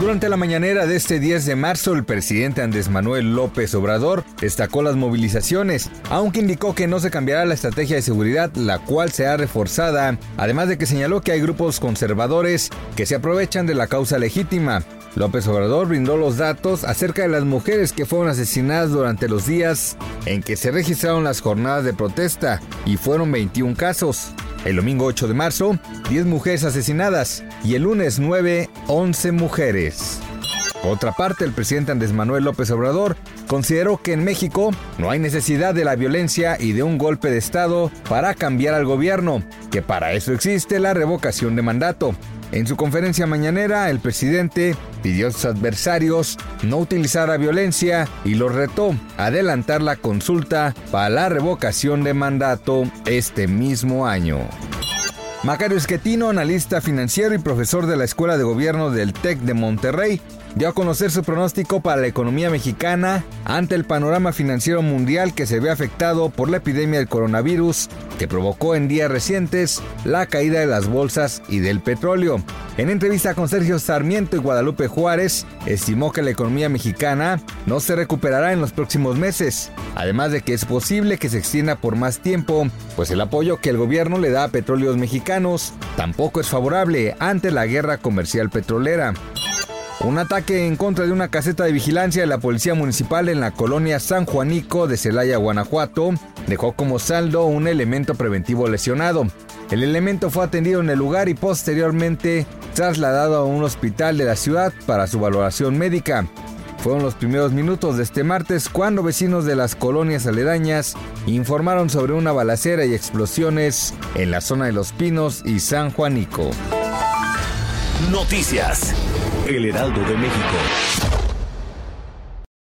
Durante la mañanera de este 10 de marzo, el presidente Andrés Manuel López Obrador destacó las movilizaciones, aunque indicó que no se cambiará la estrategia de seguridad, la cual se ha reforzada, además de que señaló que hay grupos conservadores que se aprovechan de la causa legítima. López Obrador brindó los datos acerca de las mujeres que fueron asesinadas durante los días en que se registraron las jornadas de protesta, y fueron 21 casos. El domingo 8 de marzo, 10 mujeres asesinadas y el lunes 9, 11 mujeres. otra parte, el presidente Andrés Manuel López Obrador consideró que en México no hay necesidad de la violencia y de un golpe de Estado para cambiar al gobierno, que para eso existe la revocación de mandato. En su conferencia mañanera, el presidente pidió a sus adversarios no utilizar la violencia y los retó a adelantar la consulta para la revocación de mandato este mismo año. Macario Esquetino, analista financiero y profesor de la Escuela de Gobierno del TEC de Monterrey, dio a conocer su pronóstico para la economía mexicana ante el panorama financiero mundial que se ve afectado por la epidemia del coronavirus que provocó en días recientes la caída de las bolsas y del petróleo. En entrevista con Sergio Sarmiento y Guadalupe Juárez, estimó que la economía mexicana no se recuperará en los próximos meses, además de que es posible que se extienda por más tiempo, pues el apoyo que el gobierno le da a petróleos mexicanos tampoco es favorable ante la guerra comercial petrolera. Un ataque en contra de una caseta de vigilancia de la Policía Municipal en la colonia San Juanico de Celaya, Guanajuato, dejó como saldo un elemento preventivo lesionado. El elemento fue atendido en el lugar y posteriormente trasladado a un hospital de la ciudad para su valoración médica. Fueron los primeros minutos de este martes cuando vecinos de las colonias aledañas informaron sobre una balacera y explosiones en la zona de Los Pinos y San Juanico. Noticias. El Heraldo de México.